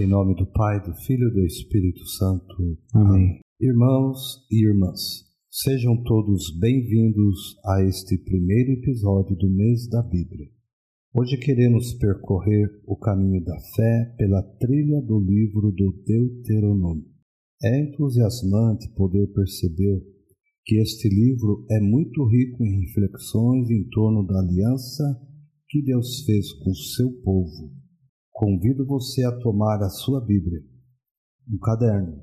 Em nome do Pai, do Filho e do Espírito Santo. Amém. Irmãos e irmãs, sejam todos bem-vindos a este primeiro episódio do mês da Bíblia. Hoje queremos percorrer o caminho da fé pela trilha do livro do Deuteronômio. É entusiasmante poder perceber que este livro é muito rico em reflexões em torno da aliança que Deus fez com seu povo Convido você a tomar a sua Bíblia, um caderno,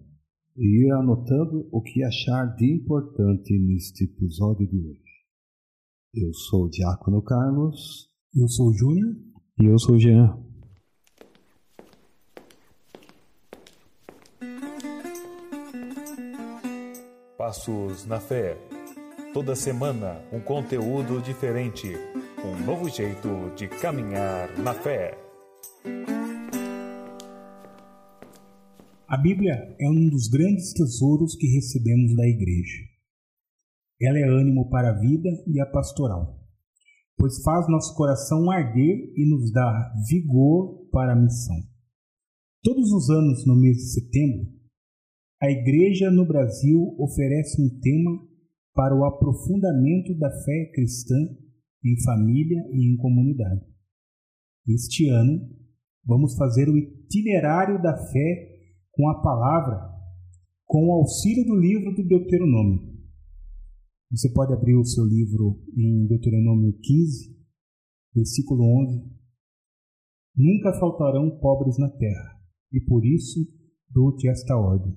e ir anotando o que achar de importante neste episódio de hoje. Eu sou o Diácono Carlos. Eu sou o Júnior. E eu sou o Jean. Passos na Fé. Toda semana um conteúdo diferente. Um novo jeito de caminhar na fé. A Bíblia é um dos grandes tesouros que recebemos da Igreja. Ela é ânimo para a vida e a pastoral, pois faz nosso coração arder e nos dá vigor para a missão. Todos os anos, no mês de setembro, a Igreja no Brasil oferece um tema para o aprofundamento da fé cristã em família e em comunidade. Este ano, vamos fazer o itinerário da fé com a palavra, com o auxílio do livro do Deuteronômio. Você pode abrir o seu livro em Deuteronômio 15, versículo 11. Nunca faltarão pobres na terra, e por isso dou-te esta ordem: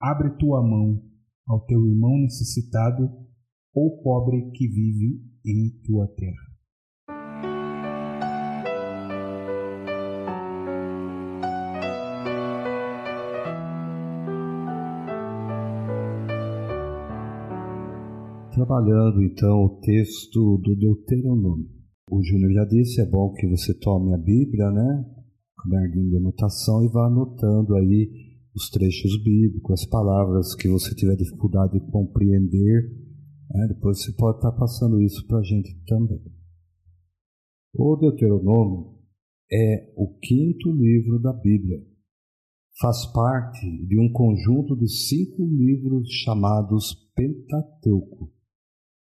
abre tua mão ao teu irmão necessitado ou pobre que vive em tua terra. Trabalhando então o texto do Deuteronômio. O Júnior já disse, é bom que você tome a Bíblia, né? Caderninho de anotação e vá anotando aí os trechos bíblicos, as palavras que você tiver dificuldade de compreender. Né? Depois você pode estar passando isso para a gente também. O Deuteronômio é o quinto livro da Bíblia. Faz parte de um conjunto de cinco livros chamados Pentateuco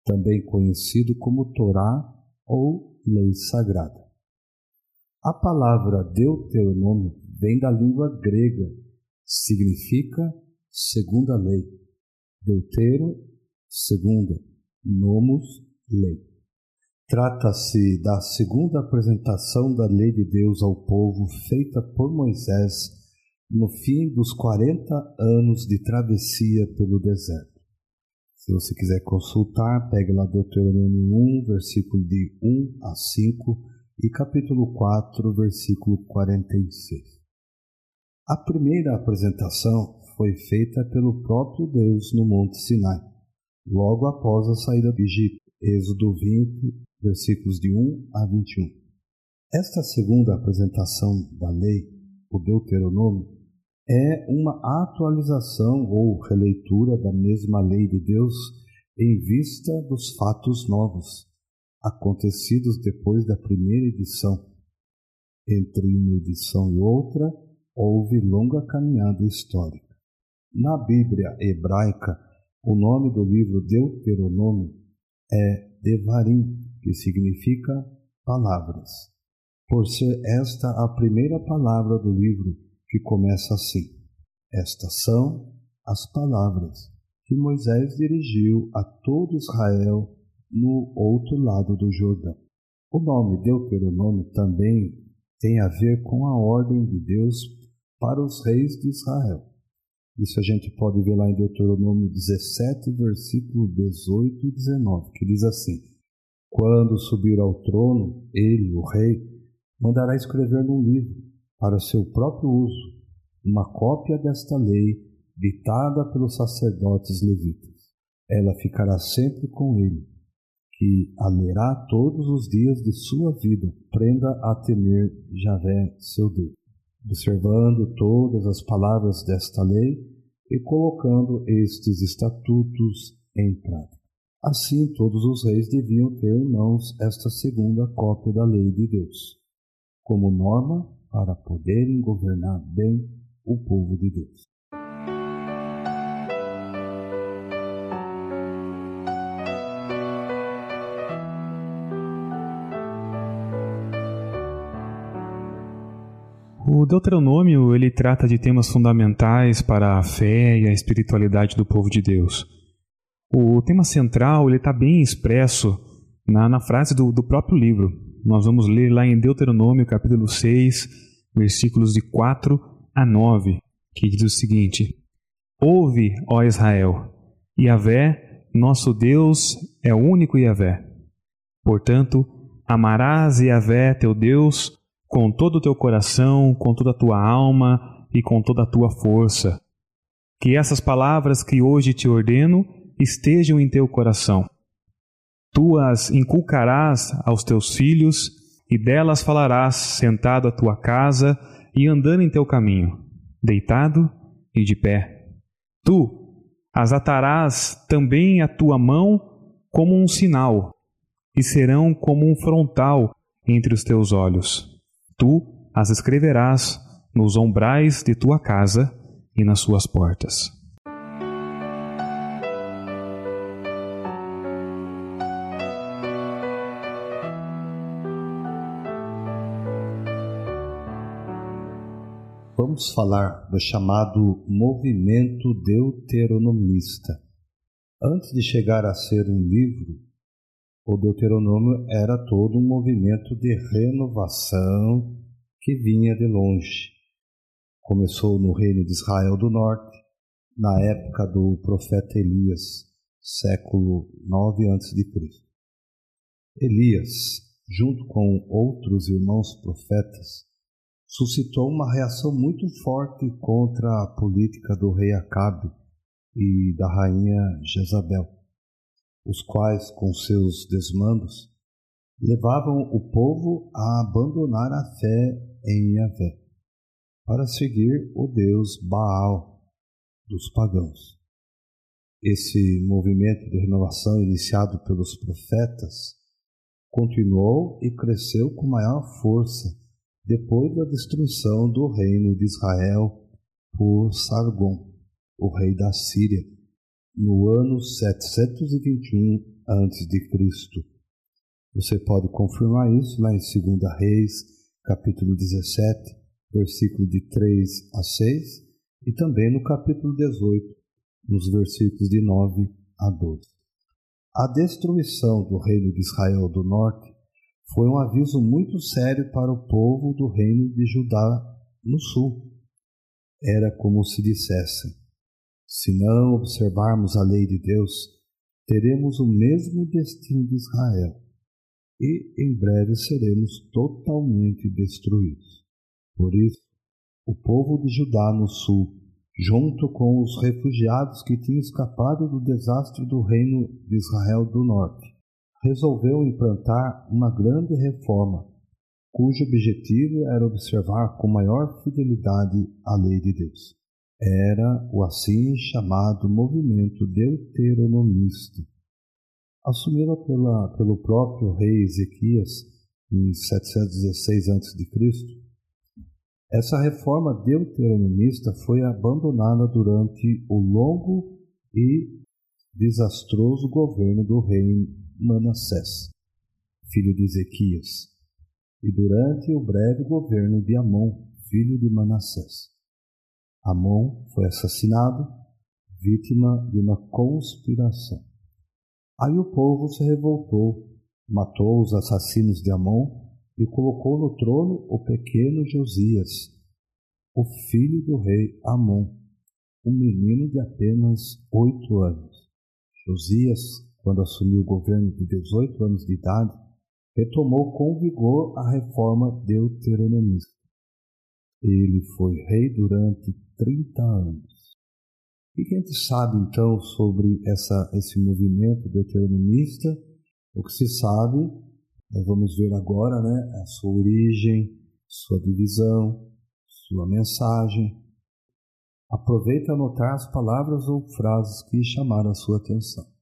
também conhecido como Torá ou Lei Sagrada. A palavra Deuteronômio vem da língua grega, significa segunda lei. Deutero, segunda, nomos, lei. Trata-se da segunda apresentação da lei de Deus ao povo feita por Moisés no fim dos 40 anos de travessia pelo deserto. Se você quiser consultar, pegue lá Deuteronômio 1, versículo de 1 a 5 e capítulo 4, versículo 46. A primeira apresentação foi feita pelo próprio Deus no Monte Sinai, logo após a saída do Egito, Êxodo 20, versículos de 1 a 21. Esta segunda apresentação da lei, o Deuteronômio, é uma atualização ou releitura da mesma lei de Deus em vista dos fatos novos acontecidos depois da primeira edição. Entre uma edição e outra, houve longa caminhada histórica. Na Bíblia hebraica, o nome do livro Deuteronômio é Devarim, que significa palavras. Por ser esta a primeira palavra do livro, que começa assim: Estas são as palavras que Moisés dirigiu a todo Israel no outro lado do Jordão. O nome Deuteronômio também tem a ver com a ordem de Deus para os reis de Israel. Isso a gente pode ver lá em Deuteronômio 17, versículo 18 e 19, que diz assim: Quando subir ao trono, ele, o rei, mandará escrever num livro para seu próprio uso, uma cópia desta lei ditada pelos sacerdotes levitas. Ela ficará sempre com ele, que a lerá todos os dias de sua vida. Prenda a temer Javé, seu Deus, observando todas as palavras desta lei e colocando estes estatutos em prática. Assim, todos os reis deviam ter em mãos esta segunda cópia da lei de Deus, como norma para poderem governar bem o povo de Deus. O Deuteronômio ele trata de temas fundamentais para a fé e a espiritualidade do povo de Deus. O tema central ele está bem expresso na, na frase do, do próprio livro. Nós vamos ler lá em Deuteronômio capítulo 6, versículos de 4 a 9, que diz o seguinte: Ouve, ó Israel, Yahvé, nosso Deus, é o único Yahvé. Portanto, amarás Yahvé, teu Deus, com todo o teu coração, com toda a tua alma e com toda a tua força. Que essas palavras que hoje te ordeno estejam em teu coração. Tu as inculcarás aos teus filhos, e delas falarás sentado à tua casa e andando em teu caminho, deitado e de pé. Tu as atarás também à tua mão como um sinal, e serão como um frontal entre os teus olhos. Tu as escreverás nos ombrais de tua casa e nas suas portas. Vamos falar do chamado movimento deuteronomista. Antes de chegar a ser um livro, o Deuteronômio era todo um movimento de renovação que vinha de longe. Começou no reino de Israel do Norte, na época do profeta Elias, século 9 a.C. Elias, junto com outros irmãos profetas, suscitou uma reação muito forte contra a política do rei Acabe e da rainha Jezabel os quais, com seus desmandos, levavam o povo a abandonar a fé em Yahvé, para seguir o deus Baal dos pagãos. Esse movimento de renovação iniciado pelos profetas continuou e cresceu com maior força depois da destruição do reino de Israel por Sargon, o rei da Síria, no ano 721 a.C. Você pode confirmar isso lá em 2 Reis, capítulo 17, versículo de 3 a 6, e também no capítulo 18, nos versículos de 9 a 12. A destruição do reino de Israel do norte foi um aviso muito sério para o povo do reino de Judá no sul. Era como se dissessem: se não observarmos a lei de Deus, teremos o mesmo destino de Israel e em breve seremos totalmente destruídos. Por isso, o povo de Judá no sul, junto com os refugiados que tinham escapado do desastre do reino de Israel do norte, resolveu implantar uma grande reforma, cujo objetivo era observar com maior fidelidade a lei de Deus era o assim chamado movimento deuteronomista. Assumida pela, pelo próprio rei Ezequias em 716 a.C., essa reforma deuteronomista foi abandonada durante o longo e desastroso governo do rei Manassés, filho de Ezequias, e durante o breve governo de Amon, filho de Manassés. Amon foi assassinado, vítima de uma conspiração. Aí o povo se revoltou, matou os assassinos de Amon e colocou no trono o pequeno Josias, o filho do rei Amon, um menino de apenas oito anos. Josias, quando assumiu o governo de 18 anos de idade, retomou com vigor a reforma deuteronomista. Ele foi rei durante 30 anos. O que a gente sabe então sobre essa, esse movimento deuteronomista? O que se sabe, nós vamos ver agora, né, a sua origem, sua divisão, sua mensagem. Aproveite a anotar as palavras ou frases que chamaram a sua atenção.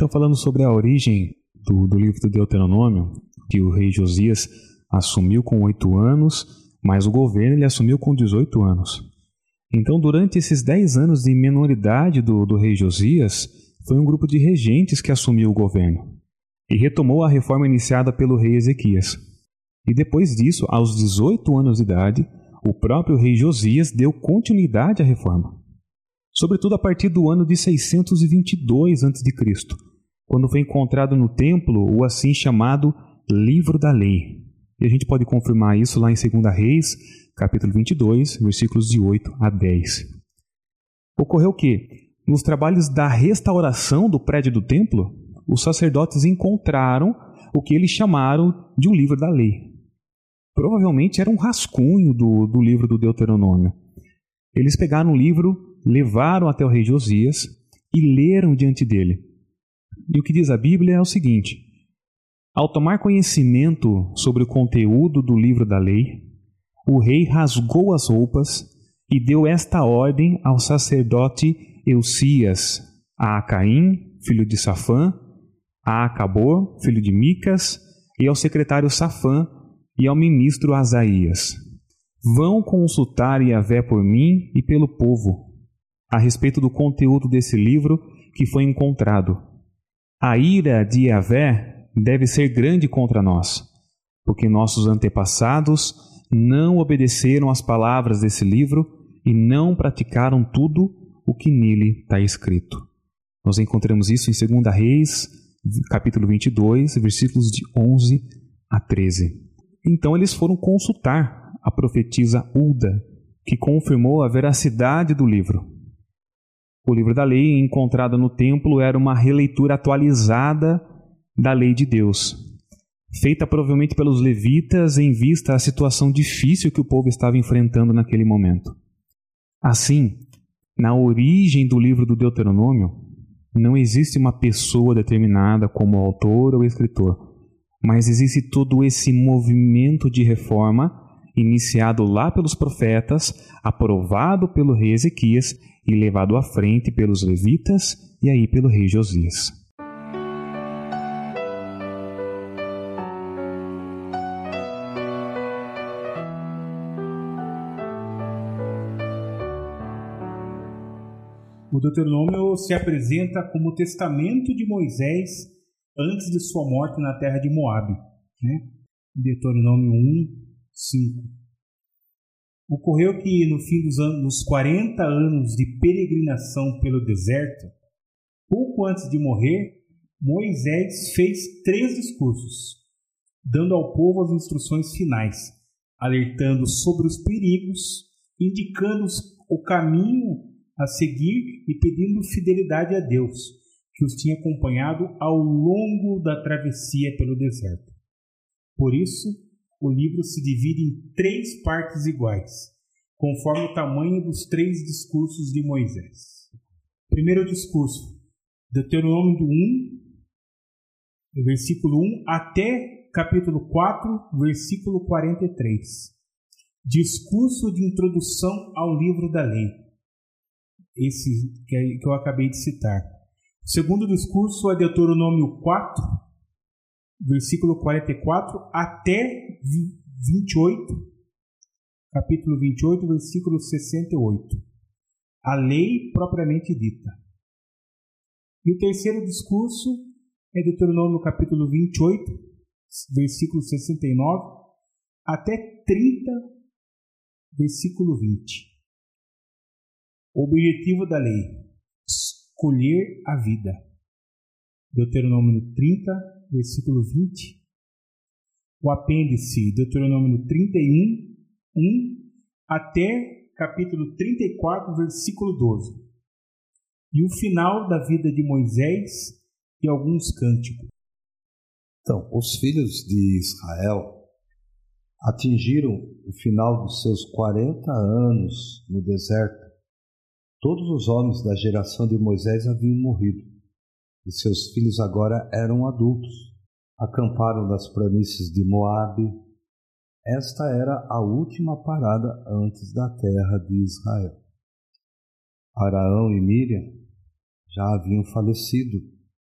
Então, falando sobre a origem do, do livro do Deuteronômio, que o rei Josias assumiu com oito anos, mas o governo ele assumiu com 18 anos. Então, durante esses dez anos de menoridade do, do rei Josias, foi um grupo de regentes que assumiu o governo e retomou a reforma iniciada pelo rei Ezequias. E depois disso, aos 18 anos de idade, o próprio rei Josias deu continuidade à reforma. Sobretudo a partir do ano de 622 a.C., quando foi encontrado no templo o assim chamado Livro da Lei. E a gente pode confirmar isso lá em 2 Reis, capítulo 22, versículos de 8 a 10. Ocorreu que, nos trabalhos da restauração do prédio do templo, os sacerdotes encontraram o que eles chamaram de um livro da lei. Provavelmente era um rascunho do, do livro do Deuteronômio. Eles pegaram o livro, levaram até o rei Josias e leram diante dele. E o que diz a Bíblia é o seguinte: ao tomar conhecimento sobre o conteúdo do livro da lei, o rei rasgou as roupas e deu esta ordem ao sacerdote Eucias, a Acaim, filho de Safã, a Acabor, filho de Micas, e ao secretário Safã, e ao ministro Asaías: Vão consultar Yahvé por mim e pelo povo, a respeito do conteúdo desse livro que foi encontrado. A ira de Yahvé deve ser grande contra nós, porque nossos antepassados não obedeceram às palavras desse livro e não praticaram tudo o que nele está escrito. Nós encontramos isso em 2 Reis, capítulo 22, versículos de 11 a 13. Então eles foram consultar a profetisa Ulda, que confirmou a veracidade do livro. O livro da lei encontrado no templo era uma releitura atualizada da lei de Deus, feita provavelmente pelos levitas em vista à situação difícil que o povo estava enfrentando naquele momento. Assim, na origem do livro do Deuteronômio, não existe uma pessoa determinada como autor ou escritor mas existe todo esse movimento de reforma iniciado lá pelos profetas, aprovado pelo rei Ezequias e levado à frente pelos levitas e aí pelo rei Josias. O Deuteronômio se apresenta como o testamento de Moisés antes de sua morte na terra de Moabe, né? Deuteronômio 1, 5. Ocorreu que no fim dos anos, nos 40 anos de peregrinação pelo deserto, pouco antes de morrer, Moisés fez três discursos, dando ao povo as instruções finais, alertando sobre os perigos, indicando o caminho a seguir e pedindo fidelidade a Deus que os tinha acompanhado ao longo da travessia pelo deserto. Por isso, o livro se divide em três partes iguais, conforme o tamanho dos três discursos de Moisés. Primeiro discurso, Deuteronômio 1, versículo 1 até capítulo 4, versículo 43. Discurso de introdução ao livro da lei. Esse que eu acabei de citar. Segundo discurso é Deuteronômio 4, versículo 44 até 28, capítulo 28, versículo 68. A lei propriamente dita. E o terceiro discurso é Deuteronômio capítulo 28, versículo 69 até 30, versículo 20. O objetivo da lei colher a vida. Deuteronômio 30, versículo 20. O apêndice, Deuteronômio 31, 1 até capítulo 34, versículo 12. E o final da vida de Moisés e alguns cânticos. Então, os filhos de Israel atingiram o final dos seus 40 anos no deserto Todos os homens da geração de Moisés haviam morrido, e seus filhos agora eram adultos. Acamparam nas planícies de Moabe. Esta era a última parada antes da terra de Israel. Araão e Miriam já haviam falecido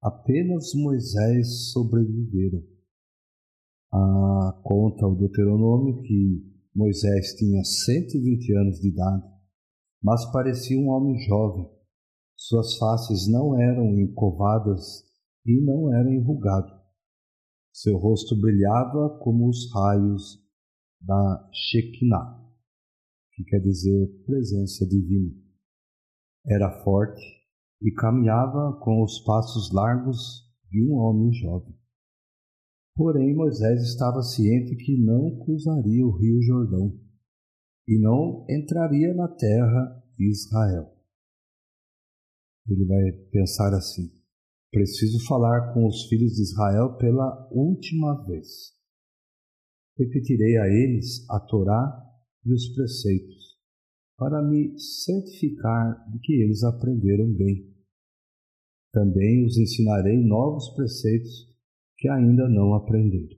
Apenas Moisés sobrevivera. Ah, conta o Deuteronômio que Moisés tinha 120 anos de idade, mas parecia um homem jovem. Suas faces não eram encovadas e não era enrugado. Seu rosto brilhava como os raios da Shekinah, que quer dizer presença divina. Era forte e caminhava com os passos largos de um homem jovem. Porém, Moisés estava ciente que não cruzaria o rio Jordão e não entraria na terra de Israel. Ele vai pensar assim: preciso falar com os filhos de Israel pela última vez. Repetirei a eles a Torá e os preceitos, para me certificar de que eles aprenderam bem. Também os ensinarei novos preceitos que ainda não aprenderam.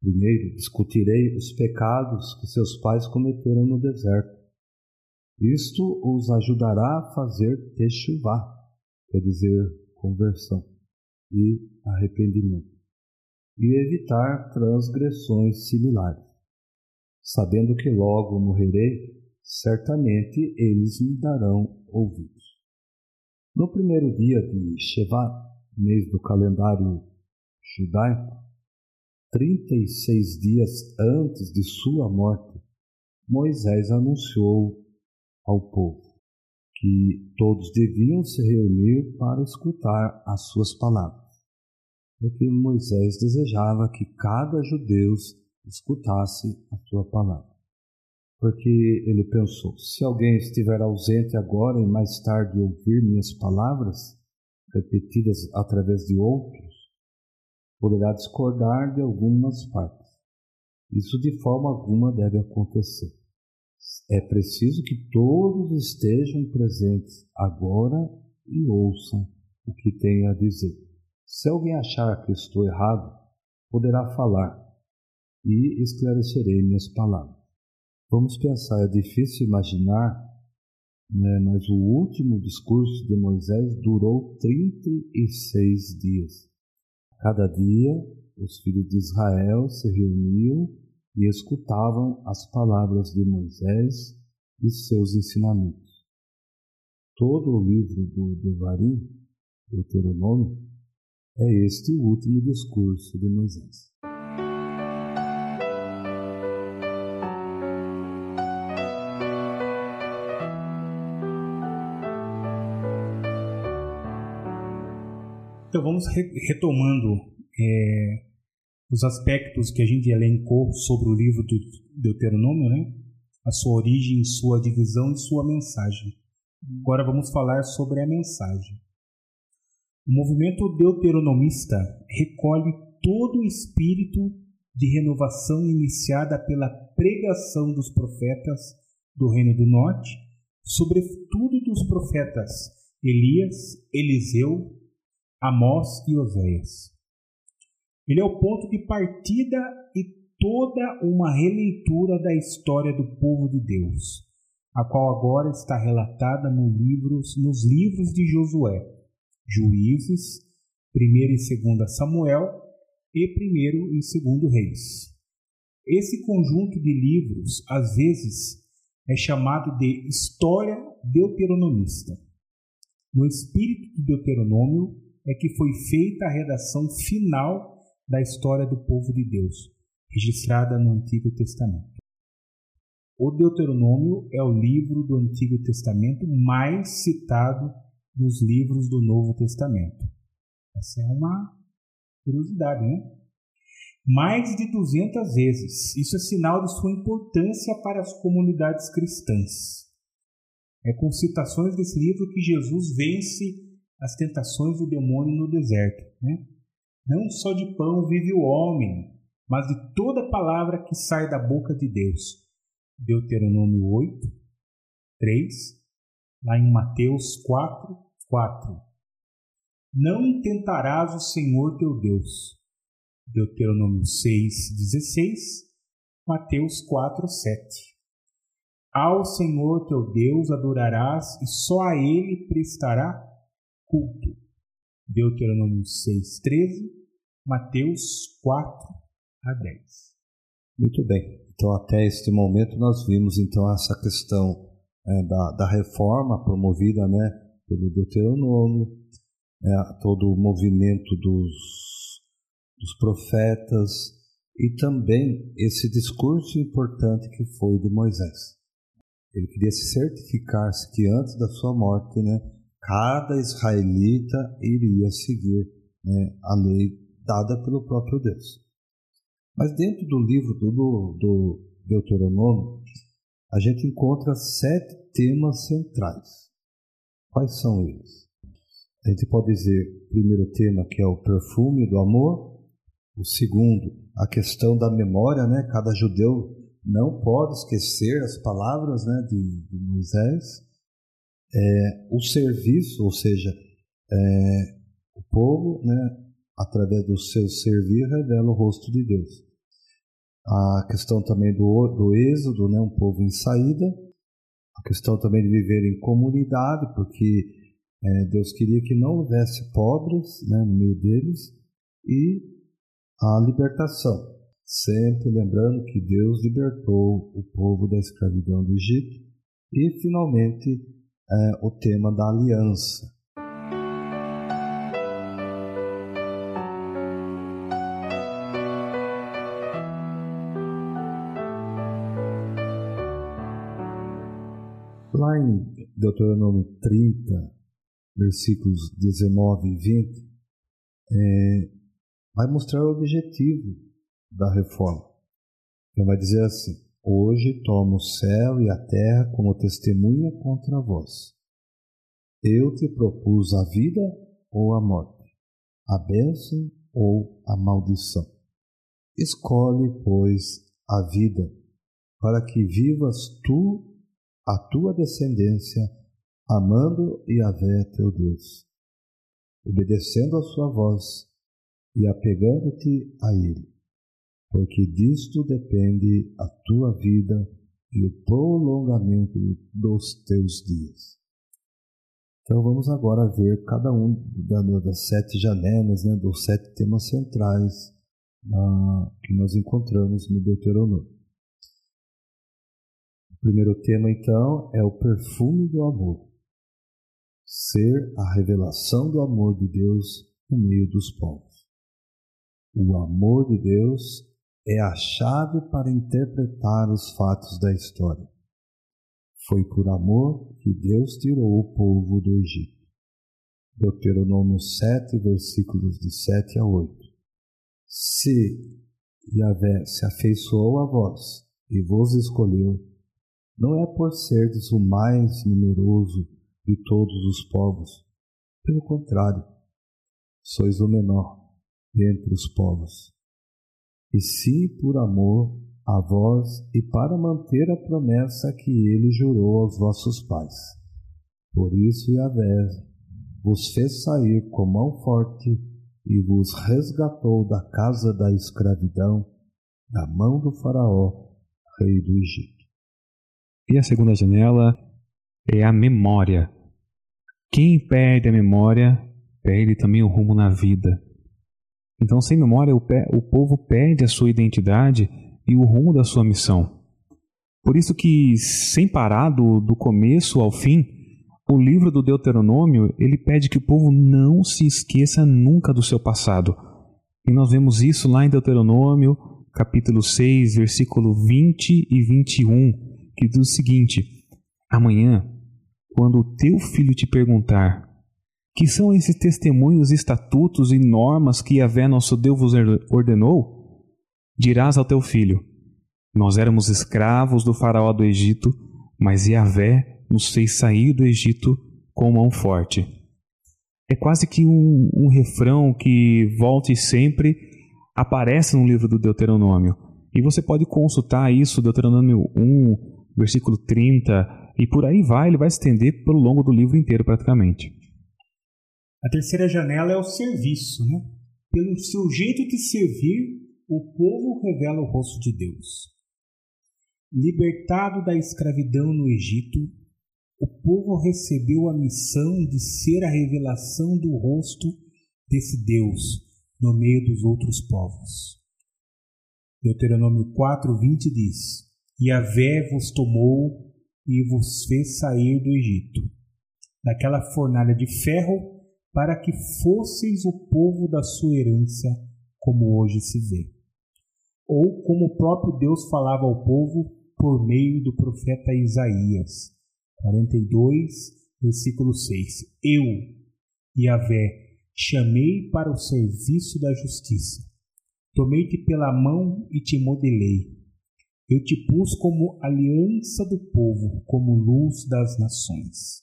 Primeiro, discutirei os pecados que seus pais cometeram no deserto. Isto os ajudará a fazer techuvá, quer dizer, conversão e arrependimento, e evitar transgressões similares. Sabendo que logo morrerei, certamente eles me darão ouvidos. No primeiro dia de Shevat, mês do calendário judaico, 36 dias antes de sua morte, Moisés anunciou ao povo que todos deviam se reunir para escutar as suas palavras, porque Moisés desejava que cada judeu escutasse a sua palavra. Porque ele pensou: se alguém estiver ausente agora e mais tarde ouvir minhas palavras, repetidas através de outros, poderá discordar de algumas partes. Isso de forma alguma deve acontecer. É preciso que todos estejam presentes agora e ouçam o que tenho a dizer. Se alguém achar que estou errado, poderá falar e esclarecerei minhas palavras. Vamos pensar, é difícil imaginar, né, mas o último discurso de Moisés durou 36 dias. Cada dia, os filhos de Israel se reuniam e escutavam as palavras de Moisés e seus ensinamentos. Todo o livro do Devarim, Deuteronômio, é este o último discurso de Moisés. Então vamos retomando é, os aspectos que a gente elencou sobre o livro do Deuteronômio, né? A sua origem, sua divisão e sua mensagem. Agora vamos falar sobre a mensagem. O movimento deuteronomista recolhe todo o espírito de renovação iniciada pela pregação dos profetas do Reino do Norte, sobretudo dos profetas Elias, Eliseu, Amós e Oséias. Ele é o ponto de partida e toda uma releitura da história do povo de Deus, a qual agora está relatada no livros, nos livros de Josué, Juízes, 1 e 2 Samuel e 1 e 2 Reis. Esse conjunto de livros, às vezes, é chamado de História Deuteronomista. No espírito de Deuteronômio, é que foi feita a redação final da história do povo de Deus, registrada no Antigo Testamento. O Deuteronômio é o livro do Antigo Testamento mais citado nos livros do Novo Testamento. Essa é uma curiosidade, né? Mais de 200 vezes. Isso é sinal de sua importância para as comunidades cristãs. É com citações desse livro que Jesus vence as tentações do demônio no deserto. Né? Não só de pão vive o homem, mas de toda palavra que sai da boca de Deus. Deuteronômio 8, 3, lá em Mateus 4, 4. Não tentarás o Senhor teu Deus. Deuteronômio 6, 16, Mateus 4, 7. Ao Senhor teu Deus adorarás e só a Ele prestará culto. Deuteronômio 6, 13, Mateus 4 a 10. Muito bem. Então, até este momento, nós vimos então essa questão é, da, da reforma promovida né, pelo Deuteronômio, é, todo o movimento dos, dos profetas e também esse discurso importante que foi de Moisés. Ele queria se certificar que antes da sua morte, né, cada israelita iria seguir né, a lei dada pelo próprio Deus. Mas dentro do livro do, do Deuteronômio, a gente encontra sete temas centrais. Quais são eles? A gente pode dizer, primeiro tema que é o perfume do amor, o segundo, a questão da memória, né? Cada judeu não pode esquecer as palavras né, de, de Moisés. É, o serviço, ou seja, é, o povo, né, através do seu servir, revela o rosto de Deus. A questão também do, do êxodo, né, um povo em saída. A questão também de viver em comunidade, porque é, Deus queria que não houvesse pobres né, no meio deles. E a libertação, sempre lembrando que Deus libertou o povo da escravidão do Egito. E, finalmente, é, o tema da aliança. Lá em Deuteronômio 30, versículos 19 e 20, é, vai mostrar o objetivo da reforma. Então vai dizer assim: Hoje tomo o céu e a terra como testemunha contra vós. Eu te propus a vida ou a morte, a bênção ou a maldição. Escolhe, pois, a vida, para que vivas tu a tua descendência, amando Yahvé teu Deus, obedecendo a sua voz e apegando-te a Ele, porque disto depende a tua vida e o prolongamento dos teus dias. Então vamos agora ver cada um das sete janelas, né, dos sete temas centrais uh, que nós encontramos no Deuteronômio. O primeiro tema, então, é o perfume do amor. Ser a revelação do amor de Deus no meio dos povos. O amor de Deus é a chave para interpretar os fatos da história. Foi por amor que Deus tirou o povo do Egito. Deuteronômio 7, versículos de 7 a 8. Se Yahvé se afeiçoou a vós e vos escolheu, não é por seres o mais numeroso de todos os povos. Pelo contrário, sois o menor dentre os povos. E sim por amor a vós e para manter a promessa que ele jurou aos vossos pais. Por isso Yahvé vos fez sair com mão forte e vos resgatou da casa da escravidão, da mão do faraó, rei do Egito. E a segunda janela é a memória. Quem perde a memória, perde também o rumo na vida. Então, sem memória, o, o povo perde a sua identidade e o rumo da sua missão. Por isso que, sem parar do, do começo ao fim, o livro do Deuteronômio, ele pede que o povo não se esqueça nunca do seu passado. E nós vemos isso lá em Deuteronômio, capítulo 6, versículo 20 e 21 que diz o seguinte: Amanhã, quando o teu filho te perguntar que são esses testemunhos, estatutos e normas que Yahvé nosso Deus vos ordenou, dirás ao teu filho: Nós éramos escravos do faraó do Egito, mas Yahvé nos fez sair do Egito com mão forte. É quase que um, um refrão que volta e sempre aparece no livro do Deuteronômio. E você pode consultar isso, Deuteronômio 1, versículo 30, e por aí vai, ele vai se estender pelo longo do livro inteiro praticamente. A terceira janela é o serviço, né? Pelo seu jeito de servir, o povo revela o rosto de Deus. Libertado da escravidão no Egito, o povo recebeu a missão de ser a revelação do rosto desse Deus no meio dos outros povos. Deuteronômio 4, 20 diz: E a vé vos tomou e vos fez sair do Egito, daquela fornalha de ferro, para que fosseis o povo da sua herança, como hoje se vê. Ou como o próprio Deus falava ao povo por meio do profeta Isaías, 42, versículo 6. Eu, Yahvé, chamei para o serviço da justiça. Tomei-te pela mão e te modelei. Eu te pus como aliança do povo, como luz das nações.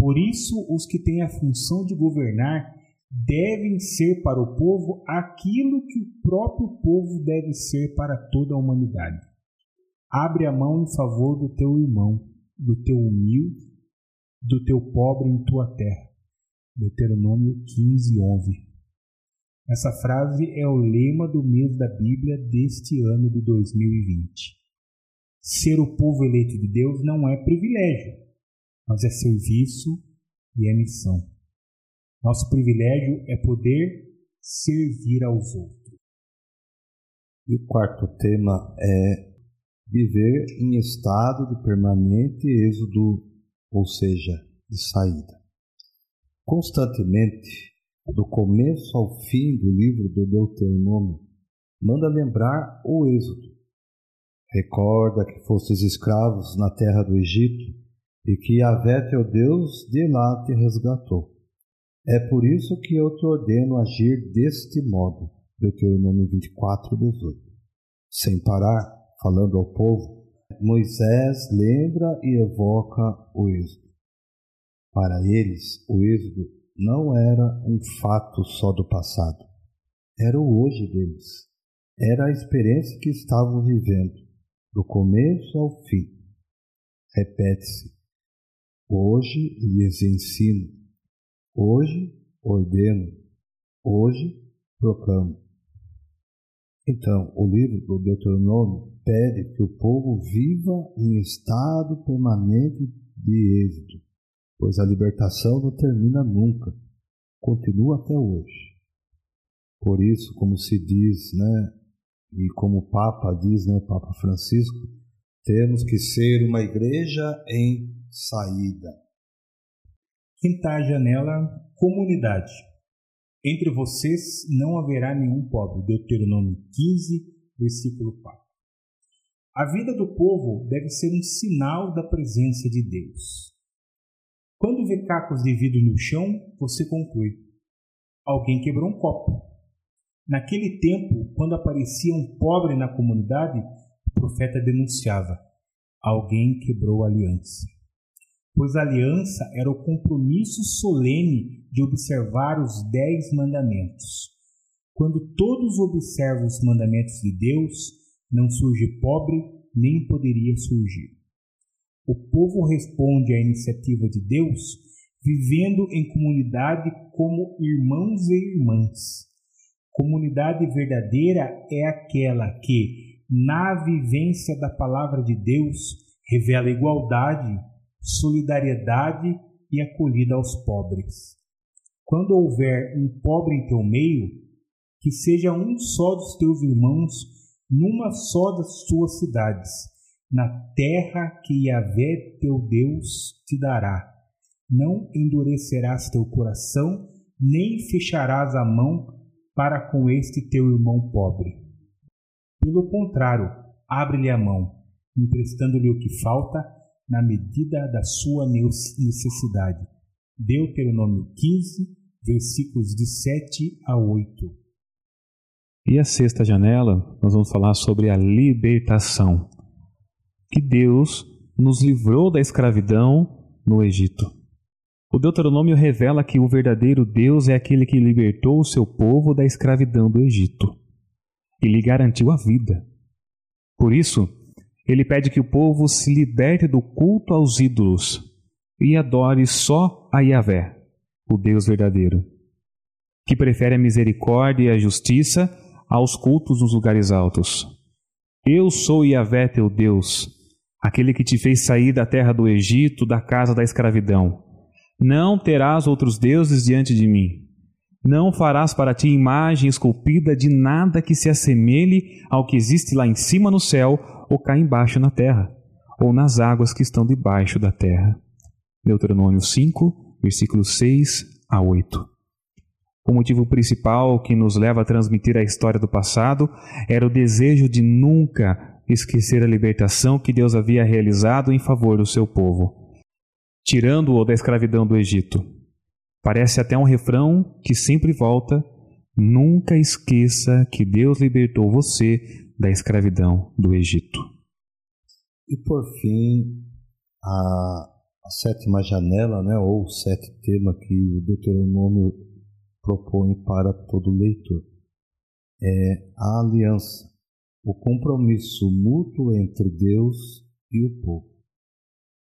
Por isso, os que têm a função de governar devem ser para o povo aquilo que o próprio povo deve ser para toda a humanidade. Abre a mão em favor do teu irmão, do teu humilde, do teu pobre em tua terra. Deuteronômio 15, 11. Essa frase é o lema do mês da Bíblia deste ano de 2020. Ser o povo eleito de Deus não é privilégio, mas é serviço e é missão. Nosso privilégio é poder servir aos outros. E o quarto tema é viver em estado de permanente êxodo, ou seja, de saída. Constantemente, do começo ao fim do livro do Deuteronômio, manda lembrar o êxodo. Recorda que fostes escravos na terra do Egito e que Yahvé teu Deus de lá te resgatou. É por isso que eu te ordeno agir deste modo. Deuteronômio 24, 18. Sem parar, falando ao povo, Moisés lembra e evoca o êxodo. Para eles, o êxodo não era um fato só do passado, era o hoje deles. Era a experiência que estavam vivendo, do começo ao fim. Repete-se: Hoje lhes ensino, hoje ordeno, hoje proclamo. Então, o livro do Deuteronômio pede que o povo viva em estado permanente de êxito, pois a libertação não termina nunca, continua até hoje. Por isso, como se diz, né, e como o Papa diz, né, o Papa Francisco, temos que ser uma igreja em saída. Quinta janela, comunidade. Entre vocês não haverá nenhum pobre. Deuteronômio 15, versículo 4. A vida do povo deve ser um sinal da presença de Deus. Quando vê cacos de vidro no chão, você conclui: alguém quebrou um copo. Naquele tempo, quando aparecia um pobre na comunidade, o profeta denunciava: alguém quebrou a aliança pois a aliança era o compromisso solene de observar os dez mandamentos. Quando todos observam os mandamentos de Deus, não surge pobre, nem poderia surgir. O povo responde à iniciativa de Deus vivendo em comunidade como irmãos e irmãs. Comunidade verdadeira é aquela que, na vivência da palavra de Deus, revela igualdade, solidariedade e acolhida aos pobres. Quando houver um pobre em teu meio, que seja um só dos teus irmãos numa só das tuas cidades, na terra que Yahvé teu Deus te dará. Não endurecerás teu coração, nem fecharás a mão para com este teu irmão pobre. Pelo contrário, abre-lhe a mão, emprestando-lhe o que falta, na medida da sua necessidade. Deuteronômio 15, versículos de 7 a 8. E a sexta janela, nós vamos falar sobre a libertação. Que Deus nos livrou da escravidão no Egito. O Deuteronômio revela que o verdadeiro Deus é aquele que libertou o seu povo da escravidão do Egito e lhe garantiu a vida. Por isso, ele pede que o povo se liberte do culto aos ídolos e adore só a Yahvé, o Deus verdadeiro, que prefere a misericórdia e a justiça aos cultos nos lugares altos. Eu sou Yahvé teu Deus, aquele que te fez sair da terra do Egito, da casa da escravidão. Não terás outros deuses diante de mim. Não farás para ti imagem esculpida de nada que se assemelhe ao que existe lá em cima no céu, ou cá embaixo na terra, ou nas águas que estão debaixo da terra. Deuteronômio 5, versículos 6 a 8. O motivo principal que nos leva a transmitir a história do passado era o desejo de nunca esquecer a libertação que Deus havia realizado em favor do seu povo, tirando-o da escravidão do Egito. Parece até um refrão que sempre volta: nunca esqueça que Deus libertou você da escravidão do Egito. E por fim, a, a sétima janela, né, ou o sétimo tema que o Deuteronômio propõe para todo leitor é a aliança, o compromisso mútuo entre Deus e o povo.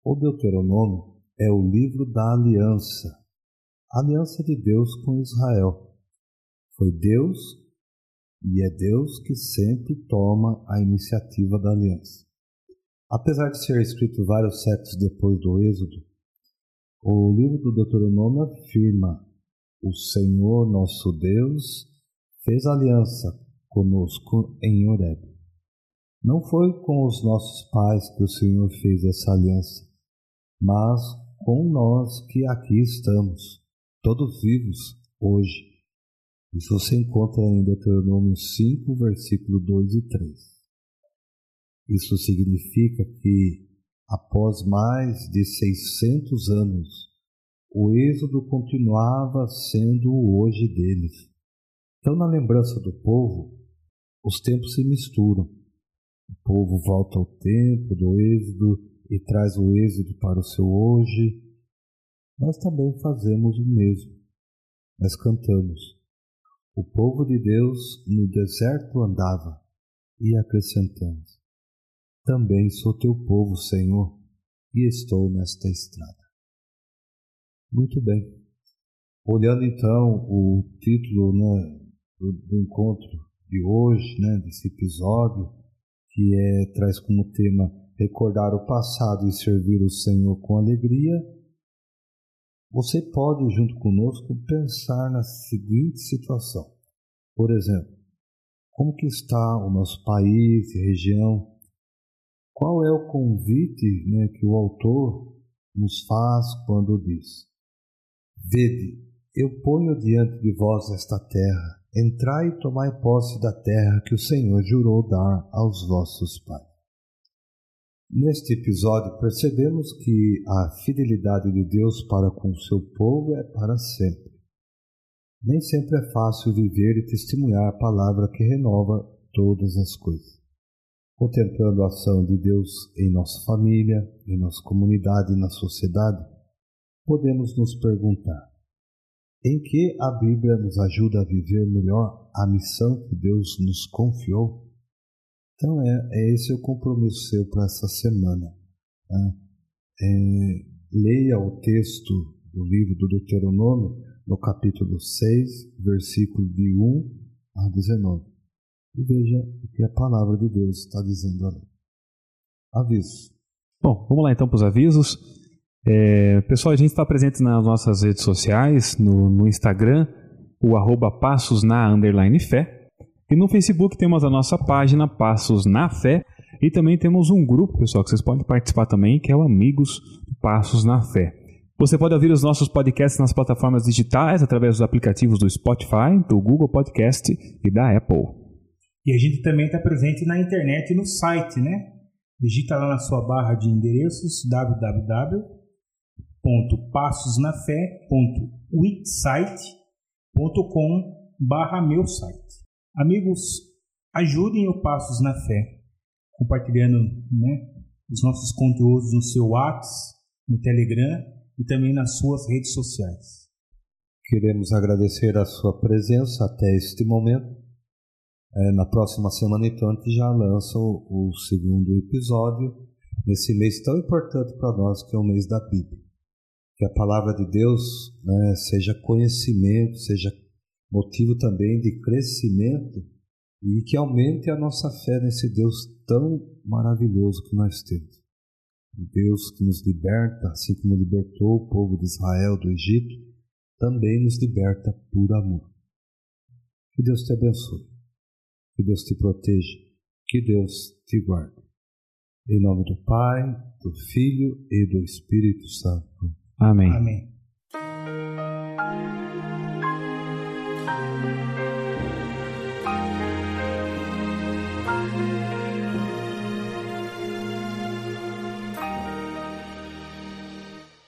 O Deuteronômio é o livro da aliança, a aliança de Deus com Israel. Foi Deus e é Deus que sempre toma a iniciativa da aliança. Apesar de ser escrito vários séculos depois do Êxodo, o livro do Deuteronômio afirma: O Senhor nosso Deus fez aliança conosco em Horeb. Não foi com os nossos pais que o Senhor fez essa aliança, mas com nós que aqui estamos, todos vivos hoje. Isso você encontra em Deuteronômio 5, versículo 2 e 3. Isso significa que, após mais de 600 anos, o êxodo continuava sendo o hoje deles. Então, na lembrança do povo, os tempos se misturam. O povo volta ao tempo do êxodo e traz o êxodo para o seu hoje, nós também fazemos o mesmo. Nós cantamos. O povo de Deus no deserto andava e acrescentamos. Também sou teu povo, Senhor, e estou nesta estrada. Muito bem. Olhando então o título né, do, do encontro de hoje, né, desse episódio, que é, traz como tema recordar o passado e servir o Senhor com alegria, você pode, junto conosco, pensar na seguinte situação. Por exemplo, como que está o nosso país região? Qual é o convite né, que o autor nos faz quando diz: Vede, eu ponho diante de vós esta terra, entrai e tomai posse da terra que o Senhor jurou dar aos vossos pais. Neste episódio, percebemos que a fidelidade de Deus para com o seu povo é para sempre. Nem sempre é fácil viver e testemunhar a palavra que renova todas as coisas. Contemplando a ação de Deus em nossa família, em nossa comunidade e na sociedade, podemos nos perguntar: em que a Bíblia nos ajuda a viver melhor a missão que Deus nos confiou? Então, é, é esse o compromisso seu para essa semana. Né? É, leia o texto do livro do Deuteronômio, no capítulo 6, versículo de 1 a 19. E veja o que a palavra de Deus está dizendo ali. Aviso. Bom, vamos lá então para os avisos. É, pessoal, a gente está presente nas nossas redes sociais, no, no Instagram, o arroba passos na underline fé. E no Facebook temos a nossa página Passos na Fé e também temos um grupo, pessoal, que vocês podem participar também, que é o Amigos Passos na Fé. Você pode ouvir os nossos podcasts nas plataformas digitais através dos aplicativos do Spotify, do Google Podcast e da Apple. E a gente também está presente na internet e no site, né? Digita lá na sua barra de endereços www.passosnafé.wixsite.com barra meu site. Amigos, ajudem o Passos na Fé, compartilhando né, os nossos conteúdos no seu WhatsApp, no Telegram e também nas suas redes sociais. Queremos agradecer a sua presença até este momento. É, na próxima semana, então, a gente já lança o, o segundo episódio nesse mês tão importante para nós, que é o mês da Bíblia. Que a palavra de Deus né, seja conhecimento, seja motivo também de crescimento e que aumente a nossa fé nesse Deus tão maravilhoso que nós temos. O Deus que nos liberta, assim como libertou o povo de Israel do Egito, também nos liberta por amor. Que Deus te abençoe. Que Deus te proteja. Que Deus te guarde. Em nome do Pai, do Filho e do Espírito Santo. Amém. Amém.